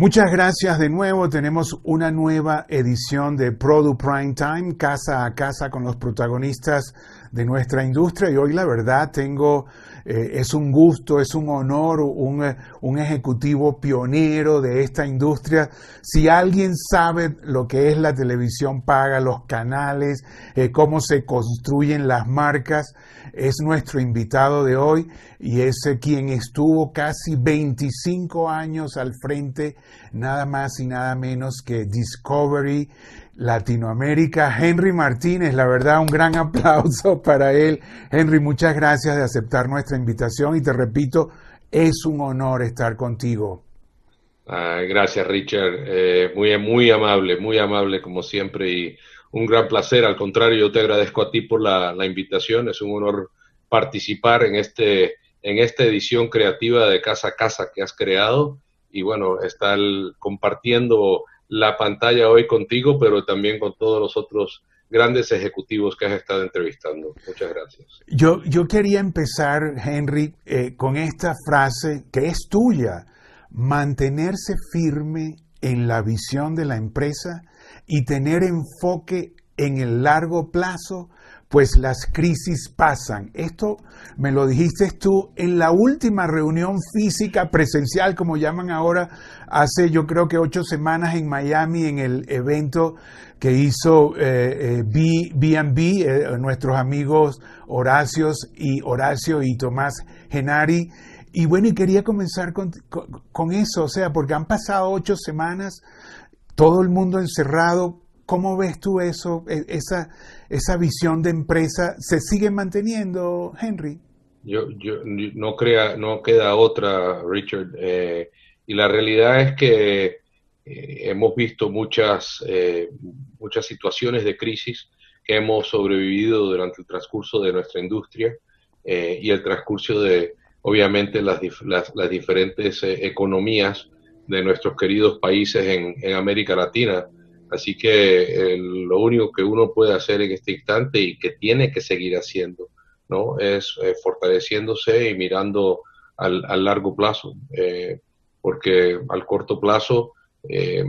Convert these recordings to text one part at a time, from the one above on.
Muchas gracias de nuevo. Tenemos una nueva edición de Product Prime Time, casa a casa con los protagonistas de nuestra industria. Y hoy la verdad tengo, eh, es un gusto, es un honor, un, eh, un, ejecutivo pionero de esta industria. Si alguien sabe lo que es la televisión paga, los canales, eh, cómo se construyen las marcas, es nuestro invitado de hoy y es quien estuvo casi 25 años al frente, nada más y nada menos que Discovery Latinoamérica. Henry Martínez, la verdad, un gran aplauso para él. Henry, muchas gracias de aceptar nuestra invitación y te repito, es un honor estar contigo. Ah, gracias, Richard. Eh, muy, muy amable, muy amable como siempre y un gran placer. Al contrario, yo te agradezco a ti por la, invitación. Es un honor participar en, este, en esta edición creativa de Casa a Casa que has creado y bueno, estar compartiendo la pantalla hoy contigo, pero también con todos los otros grandes ejecutivos que has estado entrevistando. Muchas gracias. Yo, yo quería empezar, Henry, eh, con esta frase que es tuya, mantenerse firme en la visión de la empresa y tener enfoque en el largo plazo, pues las crisis pasan. Esto me lo dijiste tú en la última reunión física presencial, como llaman ahora, hace yo creo que ocho semanas en Miami, en el evento que hizo eh, eh, eh, nuestros amigos Horacios y Horacio y Tomás Genari. Y bueno, y quería comenzar con, con eso, o sea, porque han pasado ocho semanas todo el mundo encerrado. ¿Cómo ves tú eso, e, esa, esa visión de empresa? ¿Se sigue manteniendo, Henry? Yo, yo no, crea, no queda otra, Richard. Eh, y la realidad es que eh, hemos visto muchas, eh, muchas situaciones de crisis que hemos sobrevivido durante el transcurso de nuestra industria y el transcurso de, obviamente, las, las, las diferentes economías de nuestros queridos países en, América Latina. Así que lo único que uno puede hacer en este instante y que tiene que seguir haciendo, ¿no? Es eh, fortaleciéndose y mirando al, largo plazo, eh, porque al corto plazo eh,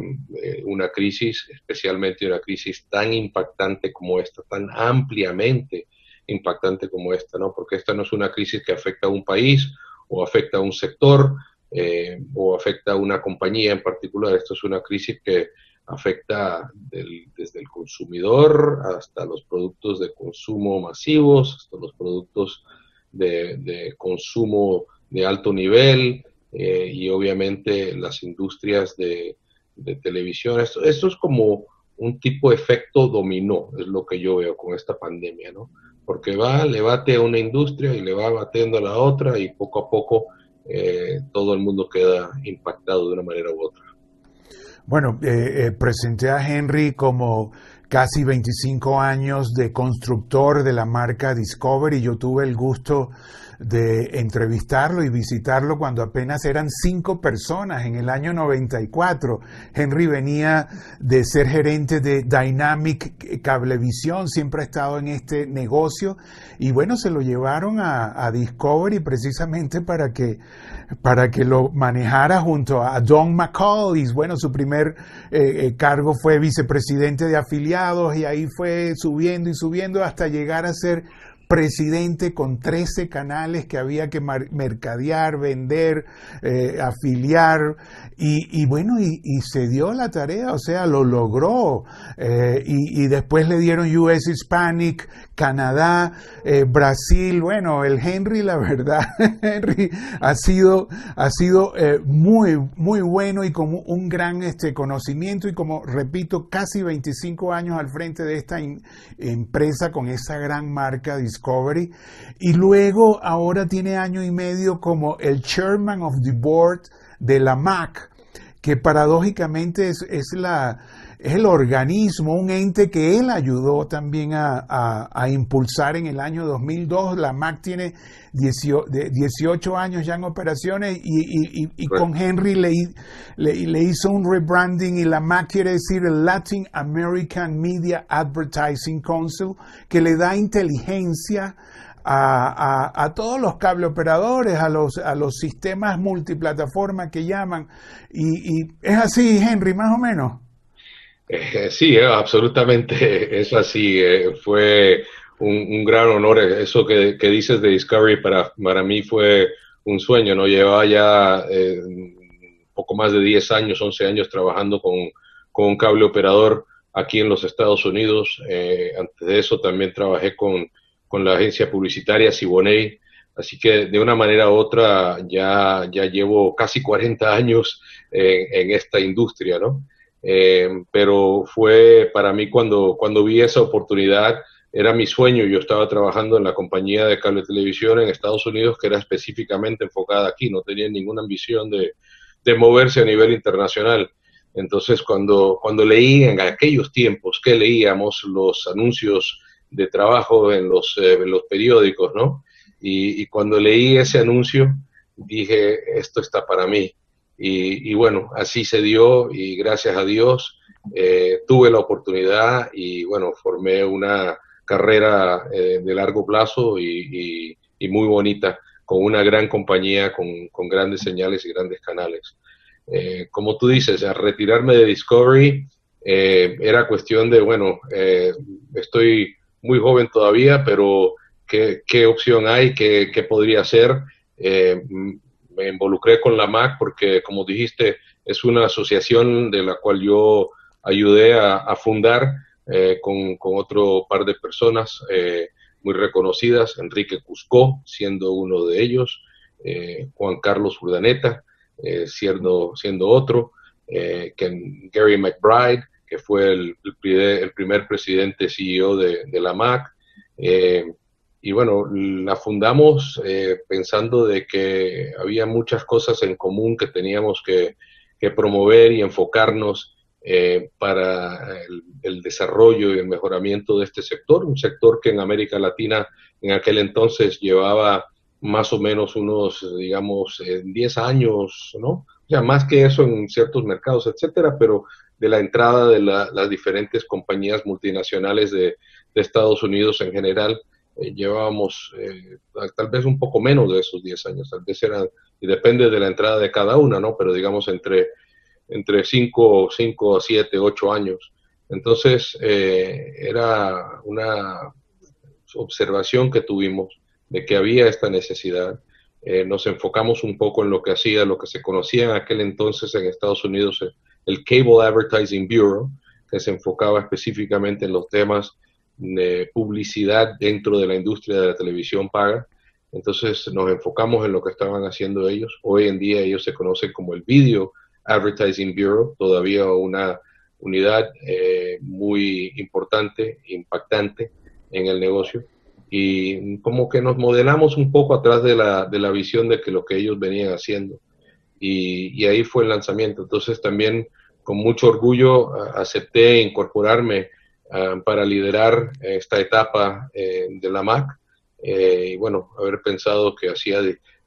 una crisis, especialmente una crisis tan impactante como esta, tan ampliamente impactante como esta, ¿no? Porque esta no es una crisis que afecta a un país o afecta a un sector, eh, o afecta a una compañía en particular. Esto es una crisis que afecta desde el consumidor hasta los productos de consumo masivos, hasta los productos de, consumo de alto nivel eh, y obviamente las industrias de, televisión. Esto, es como un tipo de efecto dominó, es lo que yo veo con esta pandemia, ¿no? Porque va, le bate a una industria y le va batiendo a la otra y poco a poco eh, todo el mundo queda impactado de una manera u otra. Bueno, eh, eh, presenté a Henry como casi 25 años de constructor de la marca Discovery. Yo tuve el gusto de entrevistarlo y visitarlo cuando apenas eran cinco personas en el año 94. Henry venía de ser gerente de Dynamic Cablevisión, siempre ha estado en este negocio y bueno, se lo llevaron a, Discovery precisamente para que, para que lo manejara junto a Don McCall y bueno, su primer eh, eh, cargo fue vicepresidente de afiliados y ahí fue subiendo y subiendo hasta llegar a ser presidente con 13 canales que había que mercadear, vender, eh, afiliar, y, bueno, y, se dio la tarea, o sea, lo logró. Eh, y, después le dieron US Hispanic, Canadá, eh, Brasil, bueno, el Henry, la verdad, Henry ha sido, ha sido muy, muy bueno y con un gran este, conocimiento y como repito, casi 25 años al frente de esta empresa con esa gran marca Y luego ahora tiene año y medio como el chairman of the board de la MAC, que paradójicamente es la, es el organismo, un ente que él ayudó también a, impulsar en el año 2002. La MAC tiene 18, años ya en operaciones y, con Henry le, le, hizo un rebranding y la MAC quiere decir el Latin American Media Advertising Council, que le da inteligencia a, todos los cable operadores, a los, a los sistemas multiplataforma que llaman. Y, es así, Henry, más o menos. Eh, sí, eh, absolutamente es así. Eh, fue un, gran honor. Eso que, dices de Discovery para, para mí fue un sueño. No llevaba ya poco más de 10 años, 11 años trabajando con, con un cable operador aquí en los Estados Unidos. antes de eso también trabajé con con la agencia publicitaria Siboney. Así que de una manera u otra ya, ya llevo casi 40 años en, esta industria, ¿no? Eh, pero fue para mí cuando, cuando vi esa oportunidad, era mi sueño. Yo estaba trabajando en la compañía de cable televisión en Estados Unidos que era específicamente enfocada aquí, no tenía ninguna ambición de, de moverse a nivel internacional. Entonces, cuando, cuando leí en aquellos tiempos que leíamos los anuncios de trabajo en los, eh, los periódicos, ¿no? Y, cuando leí ese anuncio, dije, esto está para mí. Y, bueno, así se dio y gracias a Dios eh, tuve la oportunidad y bueno, formé una carrera eh, de largo plazo y, muy bonita con una gran compañía, con, grandes señales y grandes canales. como tú dices, a retirarme de Discovery era cuestión de, bueno, estoy muy joven todavía, pero ¿qué, opción hay? ¿Qué, qué podría hacer? Eh, me involucré con la MAC porque, como dijiste, es una asociación de la cual yo ayudé a, fundar eh, con, otro par de personas eh, muy reconocidas, Enrique Cuscó siendo uno de ellos, Juan Carlos Urdaneta siendo, siendo otro, Gary McBride, que fue el, el, primer presidente CEO de, de la MAC. Y bueno, la fundamos eh, pensando de que había muchas cosas en común que teníamos que, que promover y enfocarnos eh, para el, el, desarrollo y el mejoramiento de este sector, un sector que en América Latina en aquel entonces llevaba más o menos unos, digamos, 10 años, ¿no? O más que eso en ciertos mercados, etcétera, pero de la entrada de las diferentes compañías multinacionales de, Estados Unidos en general, eh, llevábamos eh, tal vez un poco menos de esos 10 años, tal vez eran, y depende de la entrada de cada una, ¿no? Pero digamos entre, entre 5, 5, 7, 8 años. Entonces, eh, era una observación que tuvimos de que había esta necesidad. nos enfocamos un poco en lo que hacía, lo que se conocía en aquel entonces en Estados Unidos, el Cable Advertising Bureau, que se enfocaba específicamente en los temas publicidad dentro de la industria de la televisión paga. Entonces nos enfocamos en lo que estaban haciendo ellos. Hoy en día ellos se conocen como el Video Advertising Bureau, todavía una unidad eh, muy importante, impactante en el negocio. Y como que nos modelamos un poco atrás de la, de la visión de que lo que ellos venían haciendo. Y ahí fue el lanzamiento. Entonces también con mucho orgullo acepté incorporarme para liderar esta etapa eh, de la MAC. Eh, y bueno, haber pensado que hacía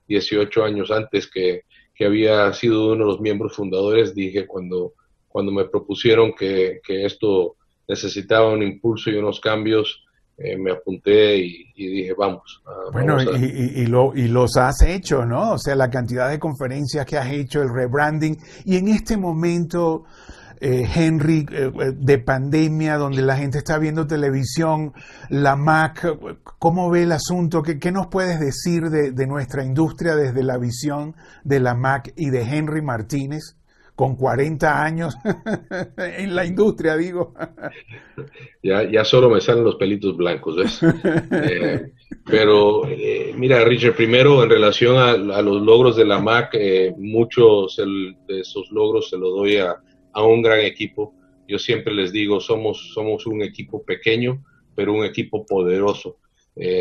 18 años antes que, que, había sido uno de los miembros fundadores, dije cuando, cuando me propusieron que, que esto necesitaba un impulso y unos cambios, eh, me apunté y, dije, vamos. bueno, y, lo, y los has hecho, ¿no? O sea, la cantidad de conferencias que has hecho, el rebranding, y en este momento, eh, Henry, eh, de pandemia, donde la gente está viendo televisión, la Mac, ¿cómo ve el asunto? ¿Qué, qué nos puedes decir de, de nuestra industria desde la visión de la Mac y de Henry Martínez? con 40 años en la industria, digo. ya, ya solo me salen los pelitos blancos, ¿ves? Eh, pero eh, mira, Richard, primero en relación a, los logros de la MAC, eh, muchos de esos logros se los doy a, a, un gran equipo. Yo siempre les digo, somos, somos un equipo pequeño, pero un equipo poderoso.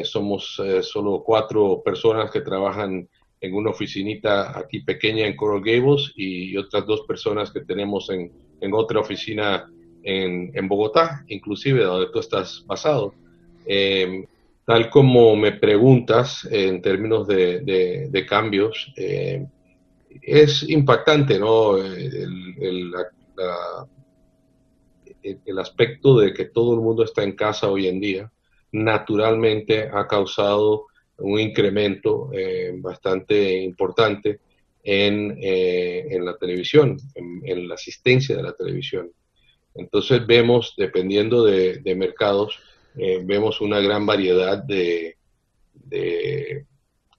somos solo cuatro personas que trabajan en una oficinita aquí pequeña en Coral Gables y otras dos personas que tenemos en, en otra oficina en, en, Bogotá, inclusive donde tú estás basado. Em, tal como me preguntas en términos de, de, cambios, es impactante, ¿no? El, el aspecto de que todo el mundo está en casa hoy en día, naturalmente ha causado un incremento bastante importante en, en la televisión, en, la asistencia de la televisión. Entonces vemos, dependiendo de, mercados, vemos una gran variedad de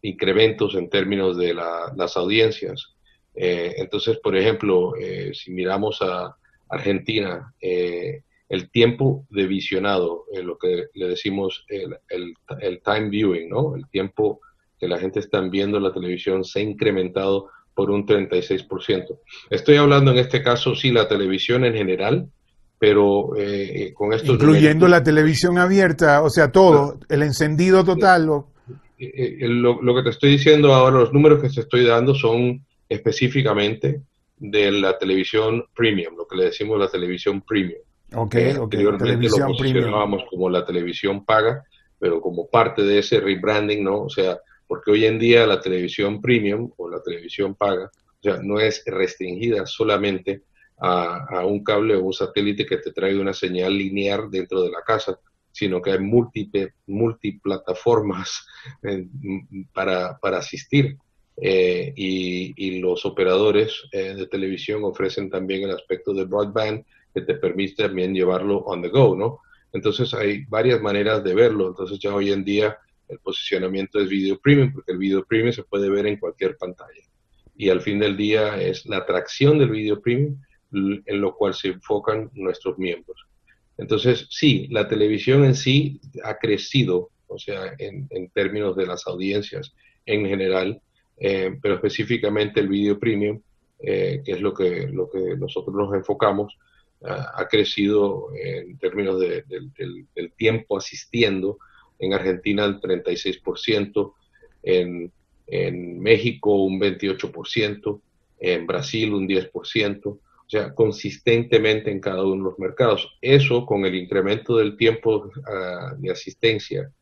incrementos en términos de las audiencias. Eh, entonces, por ejemplo, eh, si miramos a Argentina, eh, el tiempo de visionado, lo que le decimos el, el, time viewing, ¿no? El tiempo que la gente está viendo la televisión se ha incrementado por un 36%. Estoy hablando en este caso, sí, la televisión en general, pero con esto... Incluyendo la televisión abierta, o sea, todo, el encendido total. Eh, eh, lo, que te estoy diciendo ahora, los números que te estoy dando son específicamente de la televisión premium, lo que le decimos la televisión premium. Ok, eh, Anteriormente lo posicionábamos como la televisión paga, pero como parte de ese rebranding, ¿no? O sea, porque hoy en día la televisión premium o la televisión paga, o sea, no es restringida solamente a, a un cable o un satélite que te trae una señal lineal dentro de la casa, sino que hay múltiples multiplataformas eh, para, para, asistir. Eh, y, los operadores eh, de televisión ofrecen también el aspecto de broadband que te permite también llevarlo on the go, ¿no? Entonces hay varias maneras de verlo. Entonces ya hoy en día el posicionamiento es video premium porque el video premium se puede ver en cualquier pantalla. Y al fin del día es la atracción del video premium en lo cual se enfocan nuestros miembros. Entonces, sí, la televisión en sí ha crecido, o sea, en, términos de las audiencias en general, eh, pero específicamente el video premium, eh, que es lo que, lo que nosotros nos enfocamos, ha crecido en términos del, tiempo asistiendo, en Argentina el 36%, en, en México un 28%, en Brasil un 10%, sea, consistentemente en cada uno de los mercados. Eso con el incremento del tiempo ah, de asistencia,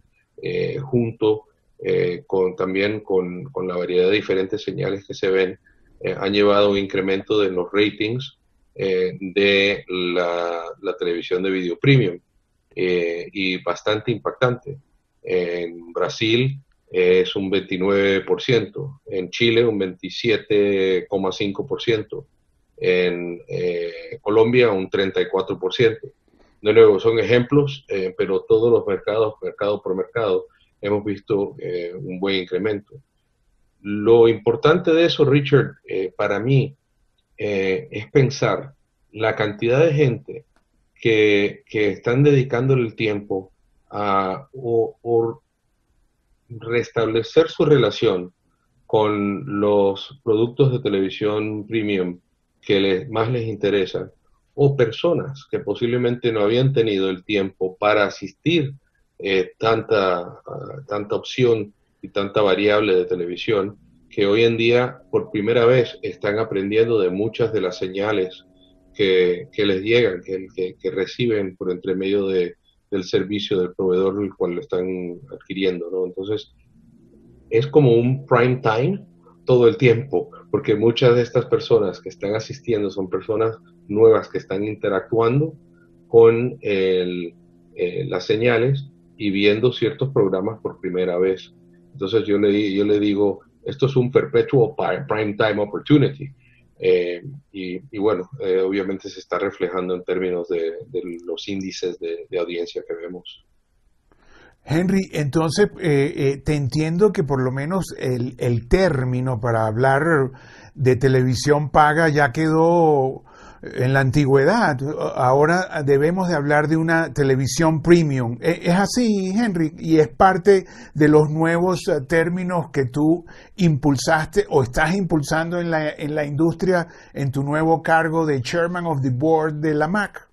eh, junto eh, con también con, con, la variedad de diferentes señales que se ven, eh, han llevado a un incremento de los ratings de la, la, televisión de video premium y bastante impactante. En Brasil es un 29%, en Chile un 27,5% en eh, Colombia un 34%. De nuevo, son ejemplos, eh, pero todos los mercados, mercado por mercado, hemos visto eh, un buen incremento. Lo importante de eso, Richard, para mí, es pensar la cantidad de gente que, que están dedicándole el tiempo a o restablecer su relación con los productos de televisión premium que les, más les interesa, o personas que posiblemente no habían tenido el tiempo para asistir eh, tanta, tanta opción y tanta variable de televisión, que hoy en día por primera vez están aprendiendo de muchas de las señales que, que les llegan, que, que, reciben por entre medio de, del servicio del proveedor el cual lo están adquiriendo. ¿no? Entonces, es como un prime time todo el tiempo, porque muchas de estas personas que están asistiendo son personas nuevas que están interactuando con eh, las señales y viendo ciertos programas por primera vez. Entonces yo le, yo le digo, esto es un perpetual prime time opportunity. Eh, y, bueno, eh, obviamente se está reflejando en términos de, los índices de audiencia que vemos. Henry, entonces eh, eh, te entiendo que por lo menos el, el, término para hablar de televisión paga ya quedó en la antigüedad. Ahora debemos de hablar de una televisión premium. E, ¿Es así, Henry? Y es parte de los nuevos eh, términos que tú impulsaste o estás impulsando en la, en la industria en tu nuevo cargo de Chairman of the Board de la MAC.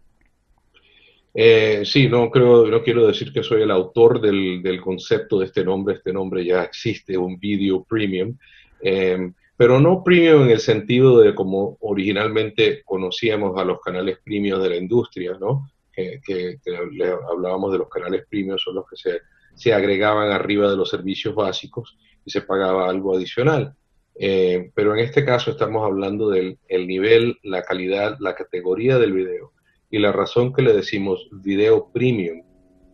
Eh, sí, no creo, no quiero decir que soy el autor del, del, concepto de este nombre. Este nombre ya existe, un video premium, em, pero no premium en el sentido de como originalmente conocíamos a los canales premium de la industria, ¿no? Que, que, hablábamos de los canales premium, son los que se, se, agregaban arriba de los servicios básicos y se pagaba algo adicional. Eh, pero en este caso estamos hablando del el nivel, la calidad, la categoría del video y la razón que le decimos video premium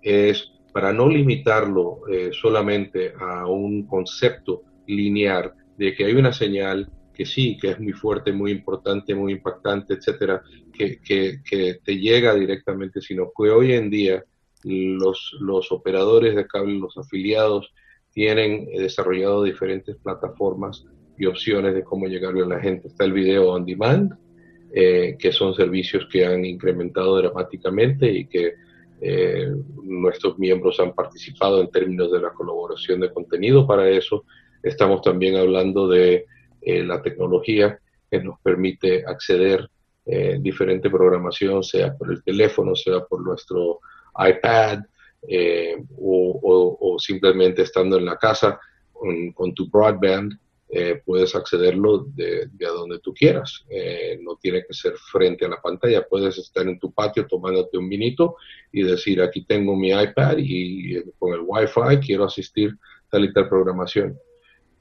es para no limitarlo eh, solamente a un concepto lineal de que hay una señal que sí, que es muy fuerte, muy importante, muy impactante, etcétera, que, que, te llega directamente, sino que hoy en día los, los operadores de cable, los afiliados, tienen desarrollado diferentes plataformas y opciones de cómo llegarle a la gente. Está el video on demand, eh, que son servicios que han incrementado dramáticamente y que eh, nuestros miembros han participado en términos de la colaboración de contenido para eso. Estamos también hablando de eh, la tecnología que nos permite acceder a diferente programación, sea por el teléfono, sea por nuestro iPad o, simplemente estando en la casa con tu broadband eh, puedes accederlo de, a donde tú quieras. Eh, no tiene que ser frente a la pantalla. Puedes estar en tu patio tomándote un vinito y decir, aquí tengo mi iPad y, con el Wi-Fi quiero asistir tal y tal programación.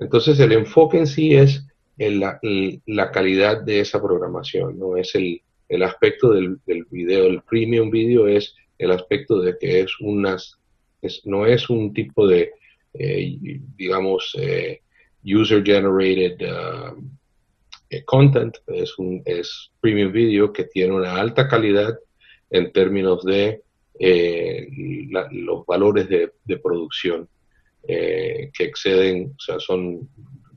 Entonces el enfoque en sí es la, la, calidad de esa programación, no es el, el aspecto del, del, video, el premium video es el aspecto de que es unas, es, no es un tipo de, eh, digamos, eh, user generated um, eh, content, es un es premium video que tiene una alta calidad en términos de eh, los valores de, producción eh, que exceden, o sea, son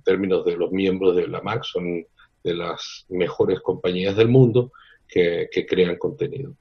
términos de los miembros de la MAC, son de las mejores compañías del mundo que crean contenido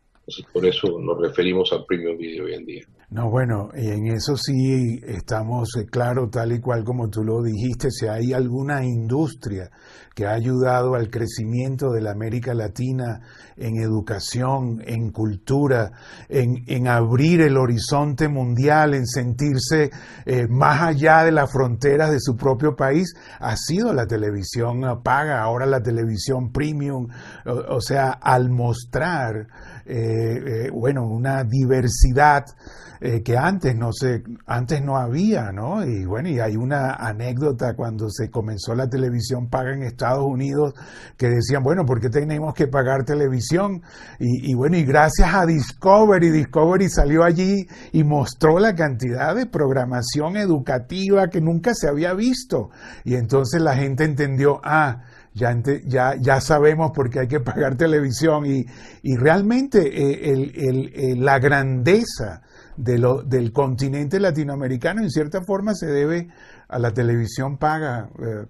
por eso nos referimos al premium video hoy en día. No, bueno, en eso sí estamos eh, claros, tal y cual como tú lo dijiste, si hay alguna industria que ha ayudado al crecimiento de la América Latina en educación, en cultura, en, en abrir el horizonte mundial, en sentirse eh, más allá de las fronteras de su propio país, ha sido la televisión paga, ahora la televisión premium, o sea, al mostrar eh, eh, bueno, una diversidad eh, que antes no se, antes no había, ¿no? Y bueno, y hay una anécdota cuando se comenzó la televisión paga en Estados Unidos que decían, bueno, ¿por qué tenemos que pagar televisión? Y, y bueno, y gracias a Discovery, Discovery salió allí y mostró la cantidad de programación educativa que nunca se había visto. Y entonces la gente entendió, ah, ya, ya, ya sabemos por qué hay que pagar televisión y, y realmente eh, el, la grandeza de lo, del continente latinoamericano en cierta forma se debe a la televisión paga. Eh,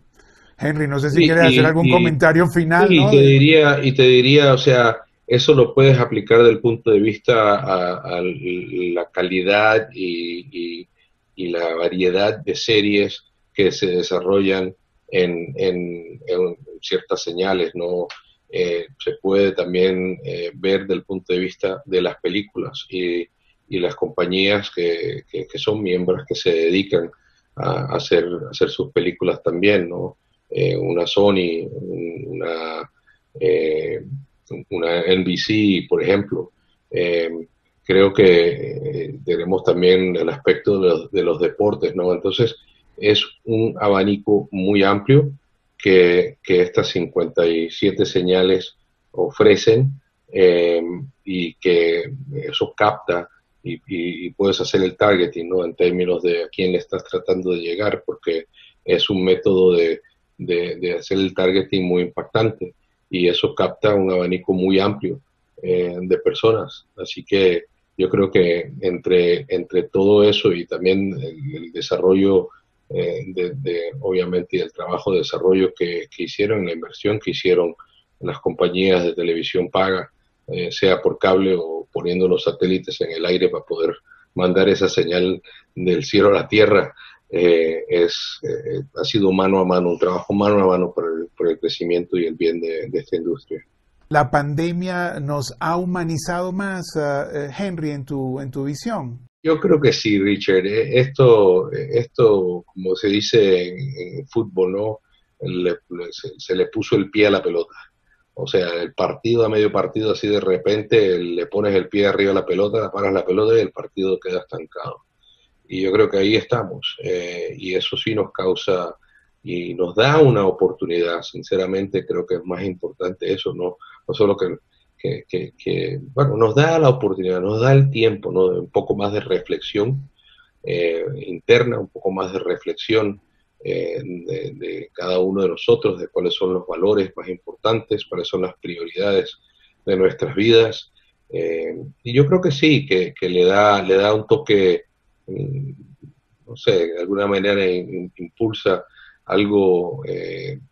Henry, no sé si quieres hacer algún comentario final. Y te diría, y te diría, o sea, eso lo puedes aplicar desde el punto de vista a, la calidad y, y, la variedad de series que se desarrollan en, en, ciertas señales, ¿no? Eh, se puede también eh, ver del punto de vista de las películas y, y las compañías que, que, son miembros que se dedican a, hacer, hacer sus películas también, ¿no? Eh, una Sony, una, una NBC, por ejemplo. creo que tenemos también el aspecto de los, de los deportes, ¿no? Entonces, es un abanico muy amplio que, estas 57 señales ofrecen em, y que eso capta y, puedes hacer el targeting ¿no? en términos de a quién le estás tratando de llegar, porque es un método de, hacer el targeting muy impactante y eso capta un abanico muy amplio eh, de personas. Así que yo creo que entre todo eso y también el desarrollo eh, de, obviamente, el trabajo de desarrollo que, hicieron, la inversión que hicieron las compañías de televisión paga, eh, sea por cable o poniendo los satélites en el aire para poder mandar esa señal del cielo a la tierra, eh, es, ha sido mano a mano, un trabajo mano a mano por el, por el crecimiento y el bien de, esta industria. ¿La pandemia nos ha humanizado más, Henry, en tu, en tu visión? Yo creo que sí, Richard. Eh, esto, esto como se dice en, fútbol, ¿no? se, le puso el pie a la pelota. O sea, el partido a medio partido, así de repente le pones el pie arriba a la pelota, paras la pelota y el partido queda estancado. Y yo creo que ahí estamos. Eh, y eso sí nos causa y nos da una oportunidad. Sinceramente, creo que es más importante eso, no, no solo que que, bueno, nos da la oportunidad, nos da el tiempo, ¿no? un poco más de reflexión interna, un poco más de reflexión de, cada uno de nosotros, de cuáles son los valores más importantes, cuáles son las prioridades de nuestras vidas. y yo creo que sí, que, le, da, le da un toque, mm, no sé, de alguna manera impulsa algo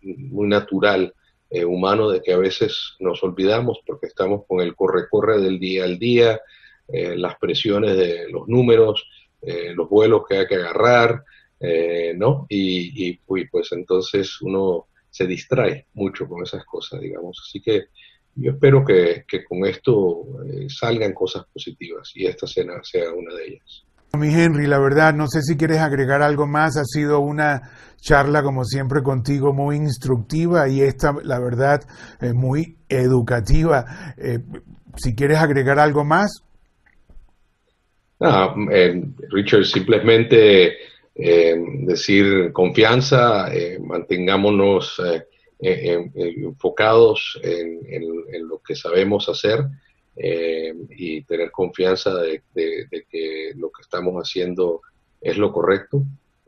muy natural eh, humano de que a veces nos olvidamos porque estamos con el corre-corre del día al día, eh, las presiones de los números, eh, los vuelos que hay que agarrar, ¿no? Y, pues entonces uno se distrae mucho con esas cosas, digamos. Así que yo espero que, que con esto salgan cosas positivas y esta cena sea una de ellas. Mi Henry, la verdad, no sé si quieres agregar algo más. Ha sido una charla, como siempre, contigo muy instructiva y esta, la verdad, eh, muy educativa. Eh, si quieres agregar algo más. Eh, Richard, simplemente decir confianza, mantengámonos enfocados en lo que sabemos hacer eh, y tener confianza de, que lo que estamos haciendo es lo correcto.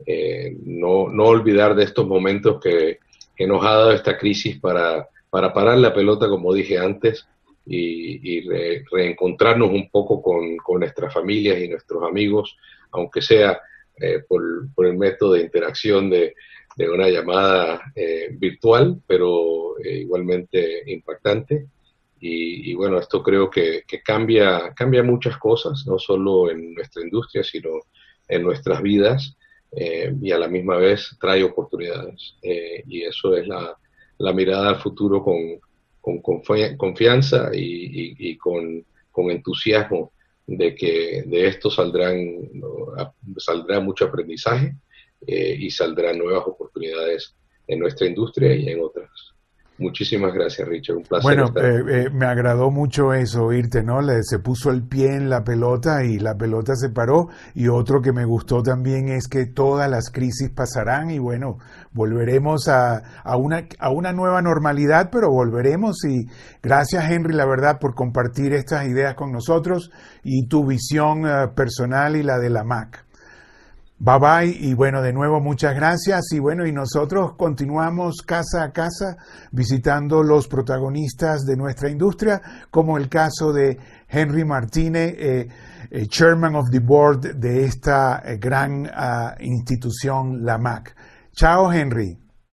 Eh, no, no, olvidar de estos momentos que, que, nos ha dado esta crisis para, para parar la pelota, como dije antes, y, reencontrarnos un poco con, con, nuestras familias y nuestros amigos, aunque sea eh, por, por, el método de interacción de, de una llamada virtual, pero igualmente impactante. Y, bueno, esto creo que, cambia, cambia muchas cosas, no solo en nuestra industria, sino en nuestras vidas eh, y a la misma vez trae oportunidades. Eh, y eso es la, mirada al futuro con, con confianza y, con, entusiasmo de que de esto saldrán, saldrá mucho aprendizaje eh, y saldrán nuevas oportunidades en nuestra industria y en otras. Muchísimas gracias, Richard. Un placer. Bueno, eh, eh, me agradó mucho eso, oírte, ¿no? Le, se puso el pie en la pelota y la pelota se paró. Y otro que me gustó también es que todas las crisis pasarán y bueno, volveremos a, a, una, a una nueva normalidad, pero volveremos. Y gracias, Henry, la verdad, por compartir estas ideas con nosotros y tu visión eh, personal y la de la MAC. Bye bye y bueno, de nuevo muchas gracias y bueno, y nosotros continuamos casa a casa visitando los protagonistas de nuestra industria, como el caso de Henry Martínez, eh, eh, Chairman of the Board de esta eh, gran ah, institución, la MAC. Chao, Henry.